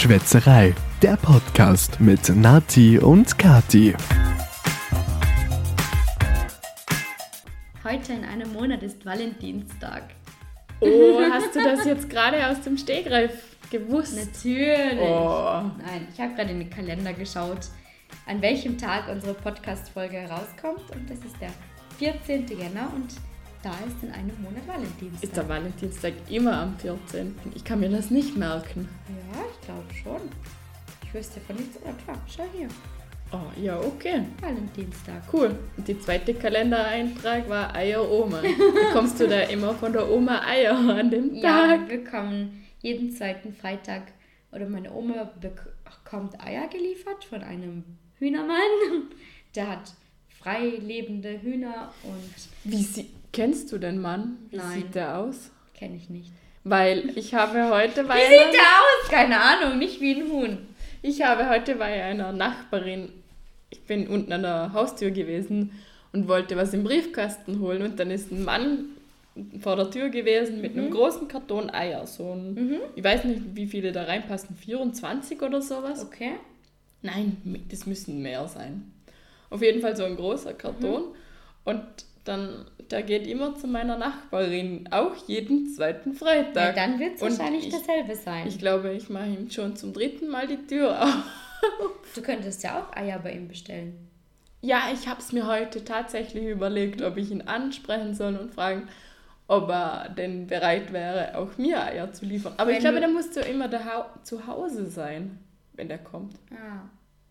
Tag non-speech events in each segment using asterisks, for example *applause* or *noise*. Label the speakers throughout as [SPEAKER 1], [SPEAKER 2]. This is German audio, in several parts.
[SPEAKER 1] Schwätzerei, der Podcast mit Nati und Kati.
[SPEAKER 2] Heute in einem Monat ist Valentinstag.
[SPEAKER 3] Oh, hast du das jetzt gerade aus dem Stegreif gewusst?
[SPEAKER 2] Natürlich.
[SPEAKER 3] Oh.
[SPEAKER 2] Nein, ich habe gerade in den Kalender geschaut, an welchem Tag unsere Podcast-Folge herauskommt. Und das ist der 14. Jänner und da ist in einem Monat Valentinstag.
[SPEAKER 3] Ist der Valentinstag immer am 14.? Ich kann mir das nicht merken.
[SPEAKER 2] Ja, ich glaube schon. Ich wüsste von nichts, aber klar, schau hier.
[SPEAKER 3] Oh, ja, okay.
[SPEAKER 2] Valentinstag.
[SPEAKER 3] Cool. Und die zweite Kalendereintrag war Eier Oma. Bekommst du da immer von der Oma Eier an dem
[SPEAKER 2] Ja,
[SPEAKER 3] Tag?
[SPEAKER 2] wir bekommen jeden zweiten Freitag, oder meine Oma bekommt Eier geliefert von einem Hühnermann. *laughs* Der hat frei lebende Hühner und
[SPEAKER 3] Wie sie, kennst du den Mann? Wie
[SPEAKER 2] Nein.
[SPEAKER 3] sieht der aus?
[SPEAKER 2] kenne ich nicht.
[SPEAKER 3] Weil ich habe heute bei
[SPEAKER 2] Wie
[SPEAKER 3] einer,
[SPEAKER 2] sieht der aus? Keine Ahnung, nicht wie ein Huhn.
[SPEAKER 3] ich habe heute bei einer Nachbarin, ich bin unten an der Haustür gewesen und wollte was im Briefkasten holen und dann ist ein Mann vor der Tür gewesen mit einem großen Karton Eier. So ein, Ich weiß nicht, wie viele da reinpassen, 24 oder sowas.
[SPEAKER 2] Okay.
[SPEAKER 3] Nein, das müssen mehr sein. Auf jeden Fall so ein großer Karton. Und dann, der geht immer zu meiner Nachbarin, auch jeden zweiten
[SPEAKER 2] Ja,
[SPEAKER 3] Freitag.
[SPEAKER 2] dann wird es wahrscheinlich
[SPEAKER 3] ich-
[SPEAKER 2] dasselbe sein.
[SPEAKER 3] Ich glaube, ich mache ihm schon zum dritten Mal die Tür auf. *laughs*
[SPEAKER 2] du könntest ja auch Eier bei ihm bestellen.
[SPEAKER 3] Ja, ich habe es mir heute tatsächlich überlegt, ob ich ihn ansprechen soll und fragen, ob er denn bereit wäre, auch mir Eier zu liefern. Aber ich
[SPEAKER 2] Wenn
[SPEAKER 3] glaube,
[SPEAKER 2] du-
[SPEAKER 3] da musst du immer zu Hause sein, wenn der kommt.
[SPEAKER 2] Ah,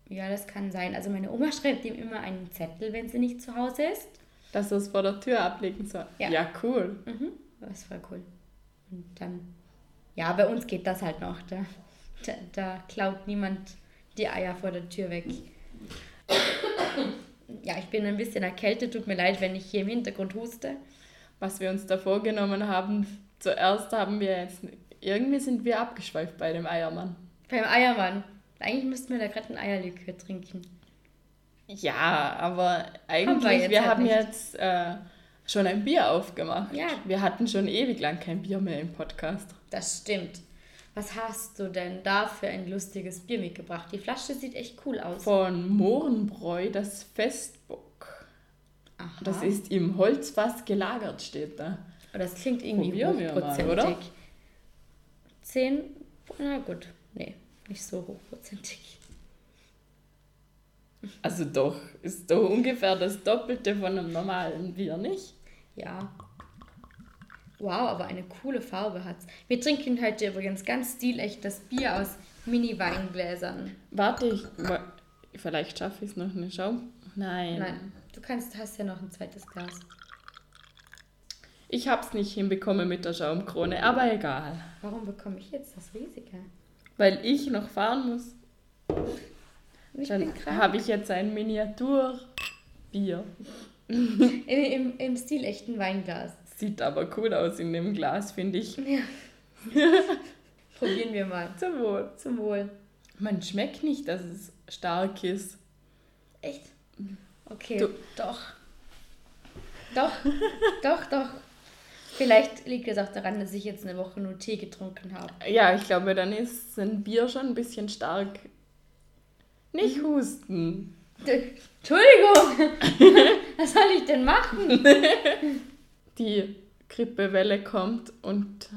[SPEAKER 2] ja, das kann sein. Also meine Oma schreibt ihm immer einen Zettel, wenn sie nicht zu Hause ist.
[SPEAKER 3] Dass er es vor der Tür ablegen soll.
[SPEAKER 2] Ja.
[SPEAKER 3] ja cool.
[SPEAKER 2] Mhm, das ist voll cool. Und dann, ja, bei uns geht das halt noch. Da, da, da klaut niemand die Eier vor der Tür weg. Ja, ich bin ein bisschen erkältet. Tut mir leid, wenn ich hier im Hintergrund huste.
[SPEAKER 3] was wir uns da vorgenommen haben. Zuerst haben wir jetzt, irgendwie sind wir abgeschweift bei dem Eiermann.
[SPEAKER 2] Beim Eiermann. Eigentlich müssten wir da gerade ein Eierlikör trinken.
[SPEAKER 3] Ja, aber
[SPEAKER 2] Haben
[SPEAKER 3] eigentlich,
[SPEAKER 2] wir
[SPEAKER 3] wir,
[SPEAKER 2] jetzt halt
[SPEAKER 3] haben
[SPEAKER 2] nicht.
[SPEAKER 3] jetzt äh, schon ein Bier aufgemacht.
[SPEAKER 2] Ja.
[SPEAKER 3] Wir hatten schon ewig lang kein Bier mehr im Podcast.
[SPEAKER 2] Das stimmt. Was hast du denn da für ein lustiges Bier mitgebracht? Die Flasche sieht echt cool aus.
[SPEAKER 3] Von Mohrenbräu, das Festbock.
[SPEAKER 2] Aha.
[SPEAKER 3] Das ist im Holzfass gelagert, steht da.
[SPEAKER 2] Oh, das klingt irgendwie
[SPEAKER 3] Probieren wir mal,
[SPEAKER 2] hochprozentig.
[SPEAKER 3] oder?
[SPEAKER 2] Zehn, na gut, nee, nicht so hochprozentig.
[SPEAKER 3] Also doch, ist doch ungefähr das Doppelte von einem normalen Bier, nicht?
[SPEAKER 2] Ja. Wow, aber eine coole Farbe hat's. Wir trinken heute übrigens ganz stilecht das Bier aus Mini-Weingläsern.
[SPEAKER 3] Warte, ich, vielleicht schaffe ich es noch eine Schaum. Nein.
[SPEAKER 2] Nein, du kannst, hast ja noch ein zweites Glas.
[SPEAKER 3] Ich hab's nicht hinbekommen mit der Schaumkrone, aber egal.
[SPEAKER 2] Warum bekomme ich jetzt das riesige?
[SPEAKER 3] Weil ich noch fahren muss,
[SPEAKER 2] Ich
[SPEAKER 3] dann
[SPEAKER 2] bin krank.
[SPEAKER 3] habe ich jetzt ein Miniaturbier. *laughs*
[SPEAKER 2] Im, im, Im stilechten Weinglas.
[SPEAKER 3] Sieht aber cool aus in dem Glas, finde ich.
[SPEAKER 2] Ja. *laughs* Probieren wir mal.
[SPEAKER 3] Zum Wohl.
[SPEAKER 2] Zum Wohl.
[SPEAKER 3] Man schmeckt nicht, dass es stark ist.
[SPEAKER 2] Echt? Okay.
[SPEAKER 3] Du-
[SPEAKER 2] doch. Doch, doch, doch. Vielleicht liegt es auch daran, dass ich jetzt eine Woche nur Tee getrunken habe.
[SPEAKER 3] Ja, ich glaube, dann ist ein Bier schon ein bisschen stark. Nicht
[SPEAKER 2] Mhm.
[SPEAKER 3] husten.
[SPEAKER 2] Entschuldigung! *laughs* Was soll ich denn machen? *laughs*
[SPEAKER 3] Die Grippewelle kommt und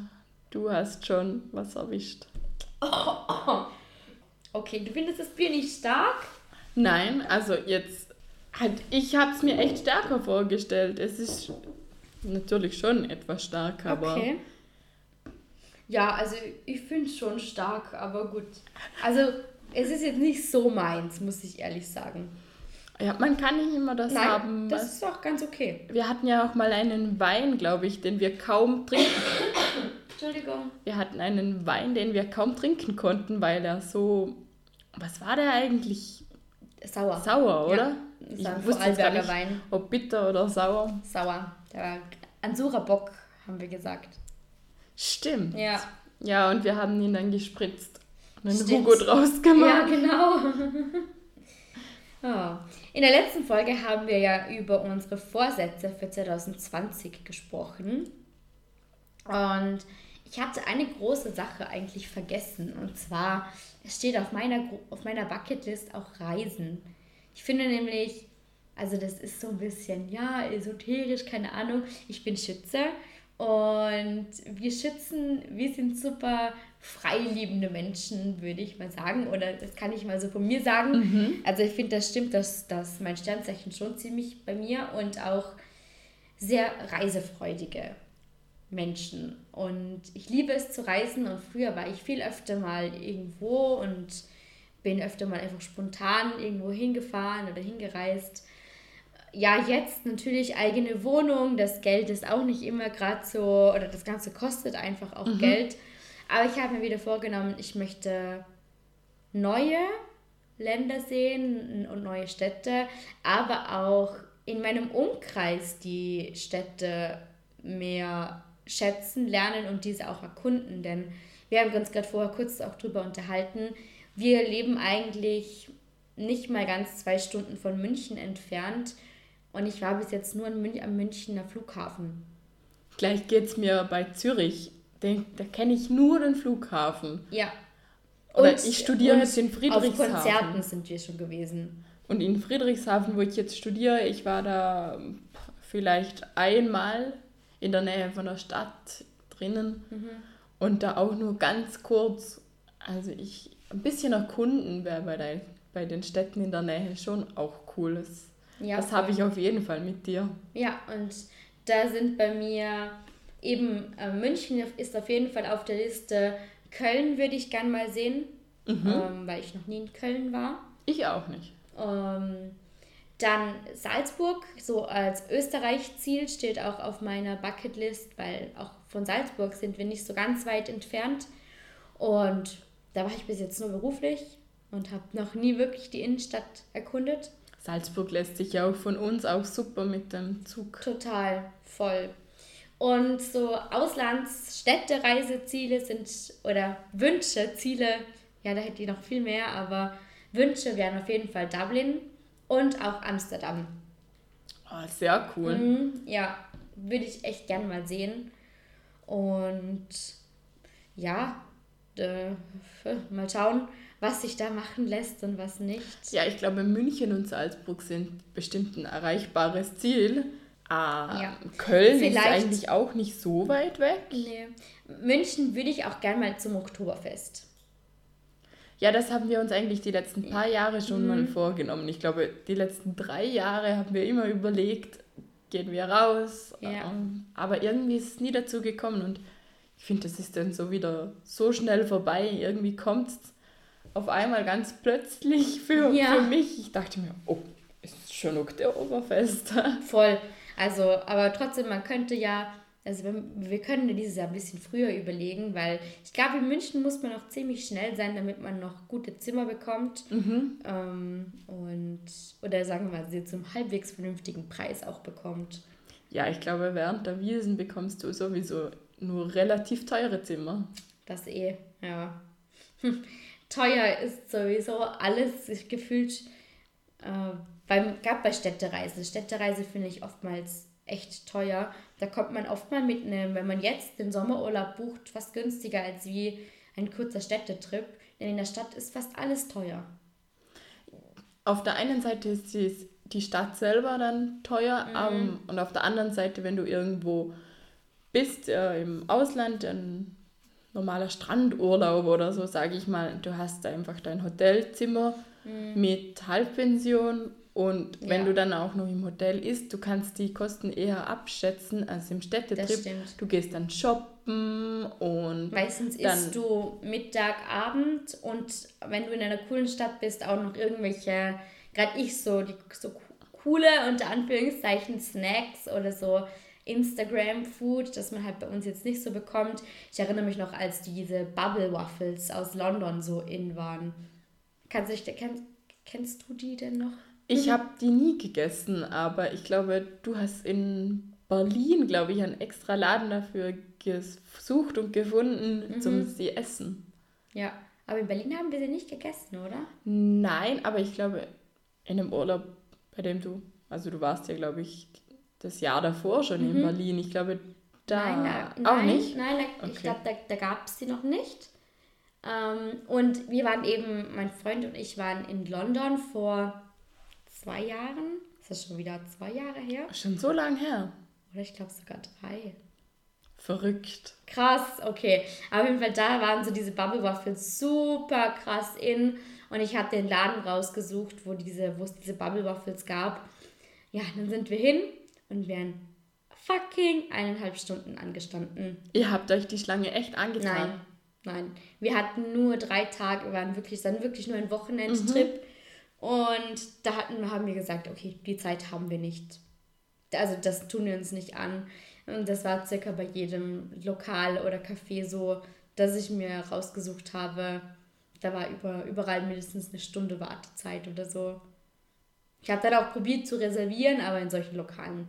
[SPEAKER 3] du hast schon was erwischt. *laughs*
[SPEAKER 2] Okay, du findest das Bier nicht stark?
[SPEAKER 3] Nein, also jetzt halt, ich habe es mir echt stärker vorgestellt. Es ist natürlich schon etwas stark, aber
[SPEAKER 2] Okay. Ja, also ich finde es schon stark, aber gut. Also es ist jetzt nicht so meins, muss ich ehrlich sagen.
[SPEAKER 3] ja, man kann nicht immer das
[SPEAKER 2] Nein,
[SPEAKER 3] haben.
[SPEAKER 2] das ist auch ganz okay.
[SPEAKER 3] wir hatten ja auch mal einen Wein, glaube ich, den wir kaum trinken.
[SPEAKER 2] Entschuldigung.
[SPEAKER 3] Wir hatten einen Wein, den wir kaum trinken konnten, weil er so, was war der eigentlich?
[SPEAKER 2] Sauer.
[SPEAKER 3] Sauer, oder?
[SPEAKER 2] Ja, das
[SPEAKER 3] ich
[SPEAKER 2] ein
[SPEAKER 3] wusste jetzt gar nicht,
[SPEAKER 2] Wein.
[SPEAKER 3] ob bitter oder sauer.
[SPEAKER 2] Sauer. Der war Ansura Bock, haben wir gesagt.
[SPEAKER 3] Stimmt.
[SPEAKER 2] Ja.
[SPEAKER 3] Ja, und wir haben ihn dann gespritzt einen
[SPEAKER 2] Stimmt.
[SPEAKER 3] Hugo draus gemacht.
[SPEAKER 2] Ja, genau. Oh. *laughs* In der letzten Folge haben wir ja über unsere Vorsätze für 2020 gesprochen. Und ich hatte eine große Sache eigentlich vergessen. Und zwar, es steht auf meiner, auf meiner Bucketlist auch Reisen. Ich finde nämlich, also das ist so ein bisschen, ja, esoterisch, keine Ahnung. Ich bin Schütze und wir Schützen, wir sind super freiliebende Menschen, würde ich mal sagen. Oder das kann ich mal so von mir sagen. Mhm. Also ich finde, das stimmt, dass, dass mein Sternzeichen schon ziemlich bei mir und auch sehr reisefreudige Menschen. Und ich liebe es zu reisen und früher war ich viel öfter mal irgendwo und bin öfter mal einfach spontan irgendwo hingefahren oder hingereist. Ja, jetzt natürlich eigene Wohnung, das Geld ist auch nicht immer gerade so, oder das Ganze kostet einfach auch mhm. Geld. Aber ich habe mir wieder vorgenommen, ich möchte neue Länder sehen und neue Städte, aber auch in meinem Umkreis die Städte mehr schätzen, lernen und diese auch erkunden. Denn wir haben uns gerade vorher kurz auch drüber unterhalten. Wir leben eigentlich nicht mal ganz zwei Stunden von München entfernt und ich war bis jetzt nur am Münchner Flughafen.
[SPEAKER 3] Gleich geht es mir bei Zürich. Den, da kenne ich nur den Flughafen. Ja. Oder und, ich studiere jetzt in Friedrichshafen. Auf Konzerten sind wir schon gewesen. Und in Friedrichshafen, wo ich jetzt studiere, ich war da vielleicht einmal in der Nähe von der Stadt drinnen mhm. und da auch nur ganz kurz. Also ich ein bisschen erkunden wäre bei, bei den Städten in der Nähe schon auch cool. Das, ja, das habe ich auf jeden Fall mit dir.
[SPEAKER 2] Ja, und da sind bei mir eben äh, München ist auf jeden Fall auf der Liste. Köln würde ich gern mal sehen, mhm. ähm, weil ich noch nie in Köln war.
[SPEAKER 3] Ich auch nicht.
[SPEAKER 2] Ähm, dann Salzburg, so als Österreich-Ziel, steht auch auf meiner Bucketlist, weil auch von Salzburg sind wir nicht so ganz weit entfernt. Und da war ich bis jetzt nur beruflich und habe noch nie wirklich die Innenstadt erkundet.
[SPEAKER 3] Salzburg lässt sich ja auch von uns auch super mit dem Zug.
[SPEAKER 2] Total, voll. Und so Auslandsstädtereiseziele sind, oder Wünsche, Ziele, ja, da hätte ich noch viel mehr, aber Wünsche wären auf jeden Fall Dublin und auch Amsterdam.
[SPEAKER 3] Oh, sehr cool.
[SPEAKER 2] Mhm, ja, würde ich echt gern mal sehen. Und ja, äh, mal schauen, was sich da machen lässt und was nicht.
[SPEAKER 3] Ja, ich glaube, München und Salzburg sind bestimmt ein erreichbares Ziel. Ah, ja. Köln Vielleicht, ist eigentlich auch nicht so weit weg.
[SPEAKER 2] Nee. München würde ich auch gern mal zum Oktoberfest.
[SPEAKER 3] Ja, das haben wir uns eigentlich die letzten paar Jahre schon mhm. mal vorgenommen. Ich glaube, die letzten drei Jahre haben wir immer überlegt, gehen wir raus. Ja. Ähm, aber irgendwie ist es nie dazu gekommen und ich finde, das ist dann so wieder so schnell vorbei. Irgendwie kommt es auf einmal ganz plötzlich für, ja. für mich. Ich dachte mir, oh, ist schon Oktoberfest. *laughs*
[SPEAKER 2] Voll. Also, aber trotzdem, man könnte ja also wir, können dieses Jahr ein bisschen früher überlegen, weil ich glaube, in München muss man auch ziemlich schnell sein, damit man noch gute Zimmer bekommt. Mhm. Ähm, und, oder sagen wir mal, sie zum halbwegs vernünftigen Preis auch bekommt.
[SPEAKER 3] Ja, ich glaube, während der Wiesen bekommst du sowieso nur relativ teure Zimmer.
[SPEAKER 2] Das eh, ja. Teuer ist sowieso alles gefühlt, äh, beim, gerade bei Städtereisen. Städtereise finde ich oftmals echt teuer. Da kommt man oft mal mit einem, wenn man jetzt den Sommerurlaub bucht, fast günstiger als wie ein kurzer Städtetrip. Denn in der Stadt ist fast alles teuer.
[SPEAKER 3] Auf der einen Seite ist die Stadt selber dann teuer mhm. um, und auf der anderen Seite, wenn du irgendwo bist, äh, im Ausland, ein normaler Strandurlaub oder so, sage ich mal, du hast einfach dein Hotelzimmer mhm. mit Halbpension und wenn ja. du dann auch noch im Hotel isst, du kannst die Kosten eher abschätzen als im Städtetrip. Du gehst dann shoppen und.
[SPEAKER 2] Meistens isst du Mittag, Abend und wenn du in einer coolen Stadt bist, auch noch irgendwelche, gerade ich so, die so coole, unter Anführungszeichen, Snacks oder so Instagram-Food, das man halt bei uns jetzt nicht so bekommt. Ich erinnere mich noch, als diese Bubble Waffles aus London so in waren. Kannst du dich, kennst, kennst du die denn noch?
[SPEAKER 3] Ich mhm. habe die nie gegessen, aber ich glaube, du hast in Berlin, glaube ich, einen extra Laden dafür gesucht und gefunden, mhm. zum sie essen.
[SPEAKER 2] Ja, aber in Berlin haben wir sie nicht gegessen, oder?
[SPEAKER 3] Nein, aber ich glaube, in einem Urlaub, bei dem du, also du warst ja, glaube ich, das Jahr davor schon mhm. in Berlin. Ich glaube, da
[SPEAKER 2] nein, da,
[SPEAKER 3] auch
[SPEAKER 2] nein,
[SPEAKER 3] nicht?
[SPEAKER 2] Nein, da, ich
[SPEAKER 3] Okay.
[SPEAKER 2] glaube, da, da gab es sie noch nicht. Ähm, und wir waren eben, mein Freund und ich waren in London vor zwei Jahren. Ist das schon wieder zwei Jahre her?
[SPEAKER 3] Schon so lang her.
[SPEAKER 2] Oder ich glaube sogar drei.
[SPEAKER 3] Verrückt.
[SPEAKER 2] Krass, okay. Aber auf jeden Fall, da waren so diese Bubble Waffles super krass in. Und ich habe den Laden rausgesucht, wo, diese, wo es diese Bubble Waffles gab. Ja, dann sind wir hin und wären fucking eineinhalb Stunden angestanden.
[SPEAKER 3] Ihr habt euch die Schlange echt angetan.
[SPEAKER 2] Nein, nein. Wir hatten nur drei Tage, wir waren wirklich, dann wirklich nur ein Wochenendtrip. Und da hatten, haben wir gesagt, okay, die Zeit haben wir nicht. Also das tun wir uns nicht an. Und das war circa bei jedem Lokal oder Café so, dass ich mir rausgesucht habe, da war über, überall mindestens eine Stunde Wartezeit oder so. Ich habe dann auch probiert zu reservieren, aber in solchen Lokalen,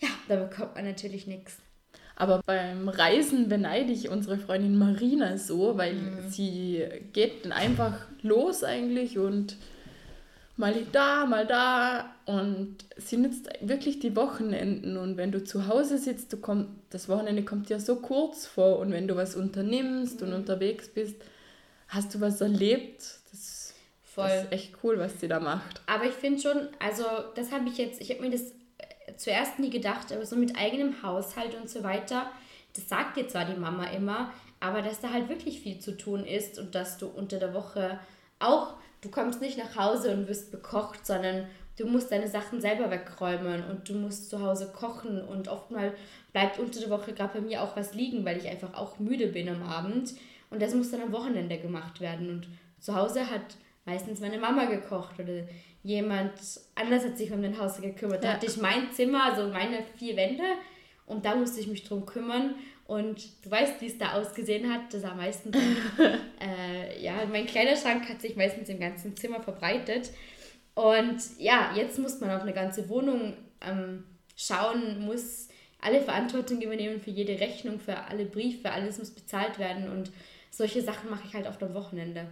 [SPEAKER 2] ja, da bekommt man natürlich nichts.
[SPEAKER 3] Aber beim Reisen beneide ich unsere Freundin Marina so, weil
[SPEAKER 2] Mhm.
[SPEAKER 3] sie geht dann einfach los eigentlich und mal da, mal da und sie nutzt wirklich die Wochenenden und wenn du zu Hause sitzt, du komm, das Wochenende kommt dir so kurz vor und wenn du was unternimmst
[SPEAKER 2] Mhm.
[SPEAKER 3] und unterwegs bist, hast du was erlebt. Das,
[SPEAKER 2] Voll.
[SPEAKER 3] das ist echt cool, was sie da macht.
[SPEAKER 2] Aber ich finde schon, also das habe ich jetzt, ich habe mir das äh, zuerst nie gedacht, aber so mit eigenem Haushalt und so weiter, das sagt dir zwar die Mama immer, aber dass da halt wirklich viel zu tun ist und dass du unter der Woche auch, du kommst nicht nach Hause und wirst bekocht, sondern du musst deine Sachen selber wegräumen und du musst zu Hause kochen und oftmals bleibt unter der Woche gerade bei mir auch was liegen, weil ich einfach auch müde bin am Abend und das muss dann am Wochenende gemacht werden und zu Hause hat meistens meine Mama gekocht oder jemand anders hat sich um den Haus gekümmert. Da
[SPEAKER 3] Ja.
[SPEAKER 2] hatte ich mein Zimmer, also meine vier Wände und da musste ich mich drum kümmern und du weißt, wie es da ausgesehen hat. Das war meistens, *laughs* äh, ja, mein Kleiderschrank hat sich meistens im ganzen Zimmer verbreitet und ja, jetzt muss man auf eine ganze Wohnung ähm, schauen, muss alle Verantwortung übernehmen für jede Rechnung, für alle Briefe, alles muss bezahlt werden und solche Sachen mache ich halt oft am Wochenende.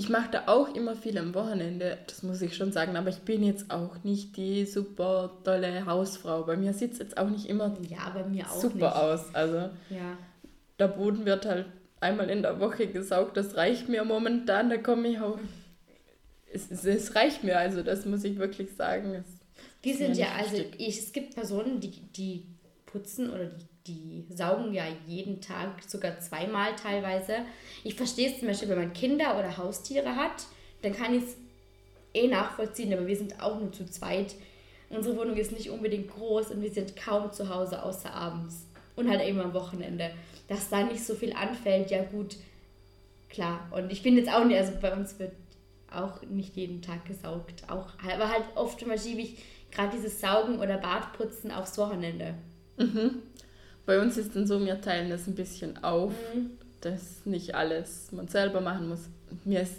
[SPEAKER 3] Ich mache da auch immer viel am Wochenende, das muss ich schon sagen, aber ich bin jetzt auch nicht die super tolle Hausfrau. Bei mir sieht es jetzt auch nicht immer
[SPEAKER 2] Ja, auch
[SPEAKER 3] super
[SPEAKER 2] nicht.
[SPEAKER 3] aus. Also
[SPEAKER 2] Ja.
[SPEAKER 3] der Boden wird halt einmal in der Woche gesaugt, das reicht mir momentan, da komme ich auch. Es, es, es reicht mir, also das muss ich wirklich sagen. Es,
[SPEAKER 2] Die sind ja, also ich, es gibt Personen, die, die putzen oder die, die saugen ja jeden Tag, sogar zweimal teilweise. Ich verstehe es zum Beispiel, wenn man Kinder oder Haustiere hat, dann kann ich es eh nachvollziehen, aber wir sind auch nur zu zweit. Unsere Wohnung ist nicht unbedingt groß und wir sind kaum zu Hause, außer abends. Und halt eben am Wochenende. Dass da nicht so viel anfällt, ja gut, klar. Und ich bin jetzt auch nicht, also bei uns wird auch nicht jeden Tag gesaugt. Auch, aber halt oft mal schiebe ich gerade dieses Saugen oder Bartputzen aufs Wochenende.
[SPEAKER 3] Bei uns ist dann so, wir teilen das ein bisschen auf,
[SPEAKER 2] Mhm.
[SPEAKER 3] dass nicht alles man selber machen muss. Mir ist,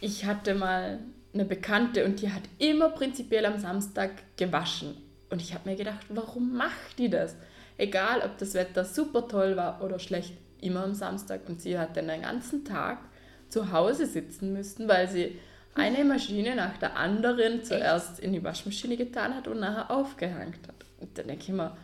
[SPEAKER 3] ich hatte mal eine Bekannte und die hat immer prinzipiell am Samstag gewaschen. Und ich habe mir gedacht, warum macht die das? Egal, ob das Wetter super toll war oder schlecht, immer am Samstag. Und sie hat dann den ganzen Tag zu Hause sitzen müssen, weil sie eine Maschine nach der anderen zuerst in die Waschmaschine getan hat und nachher aufgehängt hat. Und dann denke ich mir,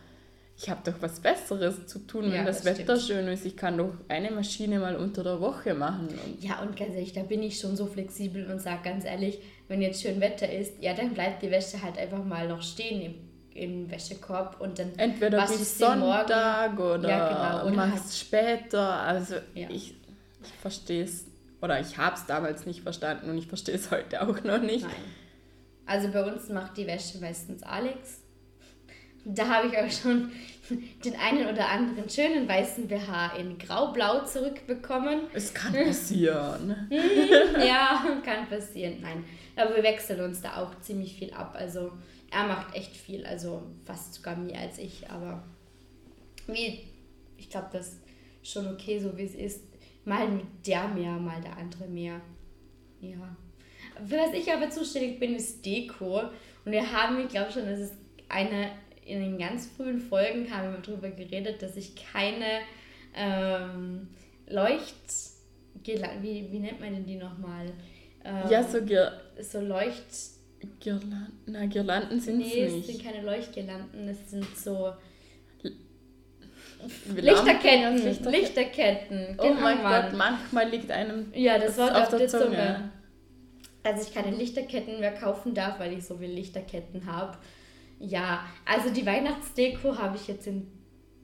[SPEAKER 3] ich habe doch was Besseres zu tun, wenn
[SPEAKER 2] Ja,
[SPEAKER 3] das,
[SPEAKER 2] das
[SPEAKER 3] Wetter
[SPEAKER 2] stimmt.
[SPEAKER 3] schön ist. Ich kann doch eine Maschine mal unter der Woche machen. Und
[SPEAKER 2] Ja, und ganz ehrlich, da bin ich schon so flexibel und sage ganz ehrlich, wenn jetzt schön Wetter ist, ja, dann bleibt die Wäsche halt einfach mal noch stehen im, im Wäschekorb und dann
[SPEAKER 3] entweder bis
[SPEAKER 2] morgen.
[SPEAKER 3] Sonntag oder
[SPEAKER 2] Ja, genau. Oder
[SPEAKER 3] machst es später. Also
[SPEAKER 2] Ja.
[SPEAKER 3] ich, ich verstehe es, oder ich habe es damals nicht verstanden und ich verstehe es *laughs* heute auch noch nicht.
[SPEAKER 2] Nein. Also bei uns macht die Wäsche meistens Alex. Da habe ich auch schon den einen oder anderen schönen weißen BH in grau-blau zurückbekommen.
[SPEAKER 3] Es kann passieren.
[SPEAKER 2] ja, kann passieren. Nein. Aber wir wechseln uns da auch ziemlich viel ab. Also er macht echt viel, also fast sogar mehr als ich. Aber wie, ich glaube, das ist schon okay, so wie es ist. Mal der mehr, mal der andere mehr. Ja. Für was ich aber zuständig bin, ist Deko. Und wir haben, ich glaube schon, das ist eine, in den ganz frühen Folgen haben wir darüber geredet, dass ich keine ähm, Leucht... Wie, wie nennt man denn die nochmal? Ähm,
[SPEAKER 3] Ja, so Gir
[SPEAKER 2] so Leucht...
[SPEAKER 3] Girlanden, na, Girlanden sind
[SPEAKER 2] Nee,
[SPEAKER 3] es
[SPEAKER 2] es sind
[SPEAKER 3] nicht.
[SPEAKER 2] keine Leuchtgirlanden, es sind so... Lichterketten, Lichterketten, Lichterketten.
[SPEAKER 3] Oh mein Gott, manchmal liegt einem
[SPEAKER 2] ja, das Wort auf, auf der Zunge. Zunge. Dass ich keine Lichterketten mehr kaufen darf, weil ich so viele Lichterketten habe. Ja, also die Weihnachtsdeko habe ich jetzt in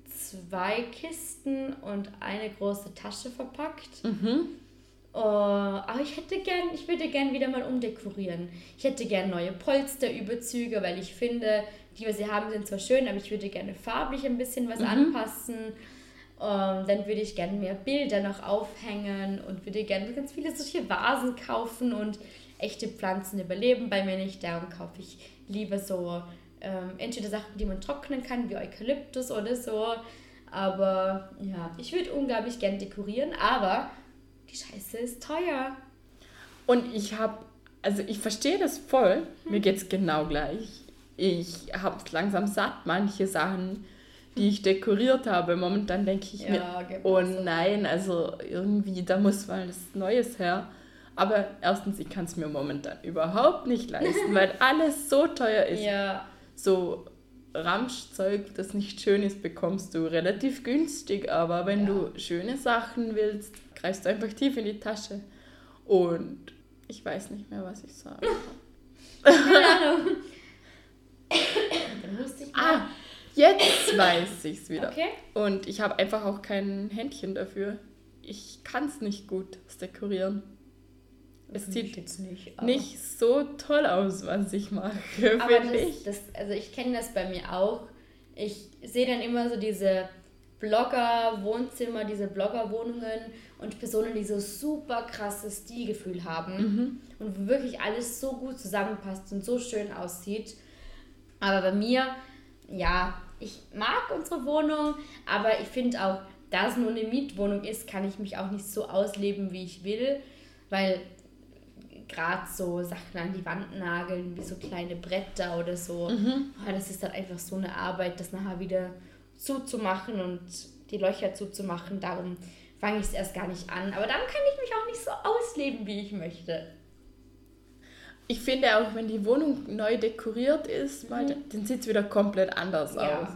[SPEAKER 2] zwei Kisten und eine große Tasche verpackt. Mhm. Uh, aber ich hätte gern, ich würde gern wieder mal umdekorieren. Ich hätte gern neue Polsterüberzüge, weil ich finde, die, was sie haben, sind zwar schön, aber ich würde gerne farblich ein bisschen was mhm. anpassen. Um, dann würde ich gerne mehr Bilder noch aufhängen und würde gerne ganz viele solche Vasen kaufen und echte Pflanzen überleben bei mir nicht. Darum kaufe ich lieber so ähm, entweder Sachen, die man trocknen kann, wie Eukalyptus oder so. Aber ja, ich würde unglaublich gern dekorieren, aber die Scheiße ist teuer.
[SPEAKER 3] Und ich habe, also ich verstehe das voll, hm. mir geht es genau gleich. Ich habe langsam satt, manche Sachen, die ich dekoriert habe. Momentan denke ich ja, mir, oh nein, also irgendwie, da muss mal was Neues her. Aber erstens, ich kann es mir momentan überhaupt nicht leisten, *laughs* weil alles so teuer ist. Ja. So Ramschzeug, das nicht schön ist, bekommst du relativ günstig. Aber wenn ja. du schöne Sachen willst, greifst du einfach tief in die Tasche. Und ich weiß nicht mehr, was ich sage. Keine *laughs* ah, jetzt weiß ich es wieder. Okay. Und ich habe einfach auch kein Händchen dafür. Ich kann es nicht gut dekorieren. Es sieht jetzt nicht, nicht so toll aus, was ich mache, finde
[SPEAKER 2] ich. Das, also ich kenne das bei mir auch. Ich sehe dann immer so diese Blogger-Wohnzimmer, diese Blogger-Wohnungen und Personen, die so super krasses Stilgefühl haben mhm. und wo wirklich alles so gut zusammenpasst und so schön aussieht. Aber bei mir, ja, ich mag unsere Wohnung, aber ich finde auch, da es nur eine Mietwohnung ist, kann ich mich auch nicht so ausleben, wie ich will, weil gerade so Sachen an die Wand nageln, wie so kleine Bretter oder so, mhm. oh, das ist dann einfach so eine Arbeit, das nachher wieder zuzumachen und die Löcher zuzumachen. Darum fange ich es erst gar nicht an. Aber dann kann ich mich auch nicht so ausleben, wie ich möchte.
[SPEAKER 3] Ich finde auch, wenn die Wohnung neu dekoriert ist, mhm. dann sieht es wieder komplett anders ja. aus.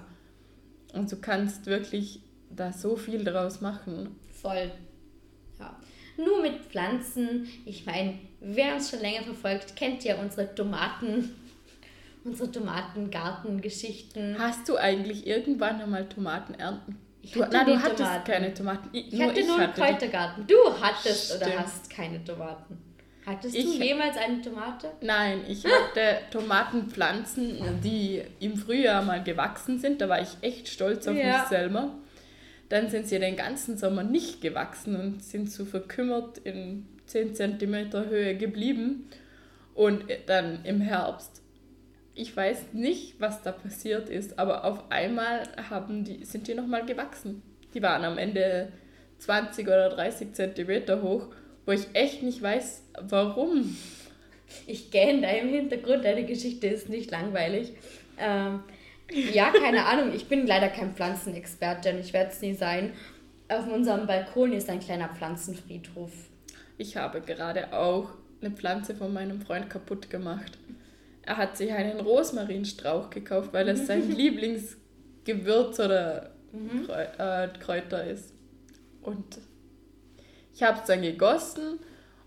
[SPEAKER 3] Und du kannst wirklich da so viel draus machen.
[SPEAKER 2] Voll. Ja. Nur mit Pflanzen. Ich meine, wer uns schon länger verfolgt, kennt ja unsere Tomaten *laughs* unsere Tomatengartengeschichten.
[SPEAKER 3] Hast du eigentlich irgendwann einmal Tomaten ernten? Ich du, nein, du hattest Tomaten. keine Tomaten.
[SPEAKER 2] Ich, ich hatte nur einen Kräutergarten. Du hattest Stimmt. oder hast keine Tomaten. Hattest ich, du jemals eine Tomate?
[SPEAKER 3] Nein, ich hatte *laughs* Tomatenpflanzen, die im Frühjahr mal gewachsen sind. Da war ich echt stolz auf ja. mich selber. Dann sind sie den ganzen Sommer nicht gewachsen und sind so verkümmert in 10 cm Höhe geblieben. Und dann im Herbst ich weiß nicht, was da passiert ist, aber auf einmal haben die, sind die nochmal gewachsen. Die waren am Ende 20 oder 30 Zentimeter hoch, wo ich echt nicht weiß, warum.
[SPEAKER 2] Ich gähne da im Hintergrund, deine Geschichte ist nicht langweilig. Ähm, ja, keine *laughs* Ahnung, ich bin leider kein Pflanzenexperte und ich werde es nie sein. Auf unserem Balkon ist ein kleiner Pflanzenfriedhof.
[SPEAKER 3] Ich habe gerade auch eine Pflanze von meinem Freund kaputt gemacht er hat sich einen Rosmarinstrauch gekauft, weil es sein *laughs* Lieblingsgewürz oder mhm. äh, Kräuter ist. Und ich habe es dann gegossen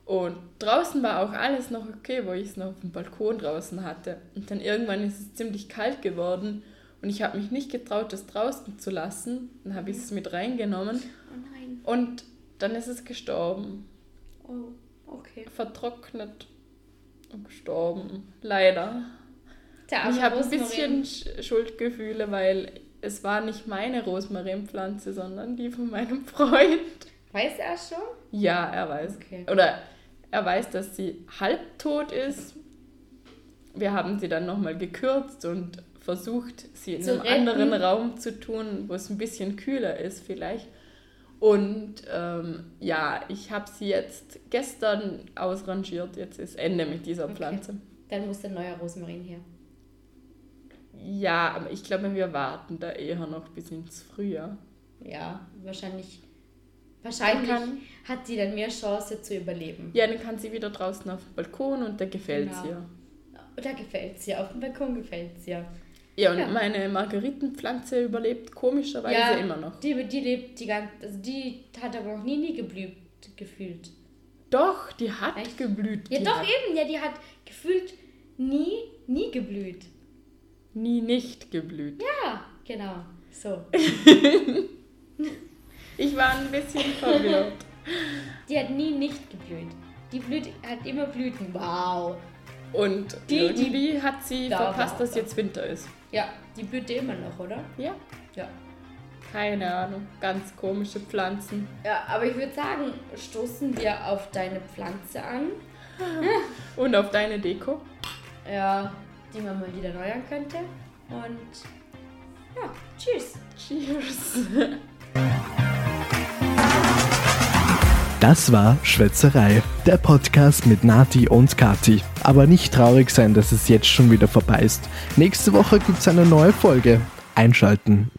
[SPEAKER 3] und draußen war auch alles noch okay, wo ich es noch auf dem Balkon draußen hatte. Und dann irgendwann ist es ziemlich kalt geworden und ich habe mich nicht getraut, das draußen zu lassen. Dann habe ich es mit reingenommen. Oh nein. Und dann ist es gestorben.
[SPEAKER 2] Oh, okay.
[SPEAKER 3] Vertrocknet und gestorben. Leider. Der ich habe ein bisschen Schuldgefühle, weil es war nicht meine Rosmarinpflanze, sondern die von meinem *laughs* Freund.
[SPEAKER 2] Weiß er schon?
[SPEAKER 3] Ja, er weiß. Okay. Oder er weiß, dass sie halbtot ist. Wir haben sie dann nochmal gekürzt und versucht, sie in zu einem retten. anderen Raum zu tun, wo es ein bisschen kühler ist vielleicht. Und ähm, ja, ich habe sie jetzt gestern ausrangiert. Jetzt ist Ende mit dieser okay. Pflanze.
[SPEAKER 2] Dann muss der neue Rosmarin her.
[SPEAKER 3] Ja, aber ich glaube, wir warten da eher noch bis ins Frühjahr.
[SPEAKER 2] Ja, wahrscheinlich. Wahrscheinlich kann, hat sie dann mehr Chance zu überleben.
[SPEAKER 3] Ja, dann kann sie wieder draußen auf dem Balkon und da gefällt genau.
[SPEAKER 2] ihr. Da gefällt es ihr. Auf dem Balkon gefällt es ihr.
[SPEAKER 3] Ja, und
[SPEAKER 2] Ja.
[SPEAKER 3] meine Margeritenpflanze überlebt komischerweise
[SPEAKER 2] ja,
[SPEAKER 3] immer noch.
[SPEAKER 2] Die, die lebt die ganze, also die hat aber noch nie, nie geblüht, gefühlt.
[SPEAKER 3] Doch, die hat
[SPEAKER 2] Echt?
[SPEAKER 3] geblüht.
[SPEAKER 2] Ja, doch
[SPEAKER 3] hat
[SPEAKER 2] eben, ja, die hat gefühlt nie, nie geblüht.
[SPEAKER 3] nie nicht geblüht.
[SPEAKER 2] Ja, genau. So. *laughs*
[SPEAKER 3] Ich war ein bisschen verwirrt.
[SPEAKER 2] Die hat nie nicht geblüht. Die blüht, hat immer Blüten. Wow.
[SPEAKER 3] Und
[SPEAKER 2] Die-
[SPEAKER 3] irgendwie hat sie
[SPEAKER 2] Da,
[SPEAKER 3] verpasst,
[SPEAKER 2] da,
[SPEAKER 3] dass
[SPEAKER 2] da.
[SPEAKER 3] jetzt Winter ist.
[SPEAKER 2] Ja, die blüht immer noch, oder?
[SPEAKER 3] Ja,
[SPEAKER 2] Ja.
[SPEAKER 3] keine Ahnung. Ganz komische Pflanzen.
[SPEAKER 2] Ja, aber ich würde sagen, stoßen wir auf deine Pflanze an. *laughs*
[SPEAKER 3] Und auf deine Deko.
[SPEAKER 2] Ja, die man mal wieder erneuern könnte. Und ja, tschüss.
[SPEAKER 3] Cheers.
[SPEAKER 1] Das war Schwätzerei, der Podcast mit Nati und Kati. Aber nicht traurig sein, dass es jetzt schon wieder vorbei ist. Nächste Woche gibt's eine neue Folge. Einschalten.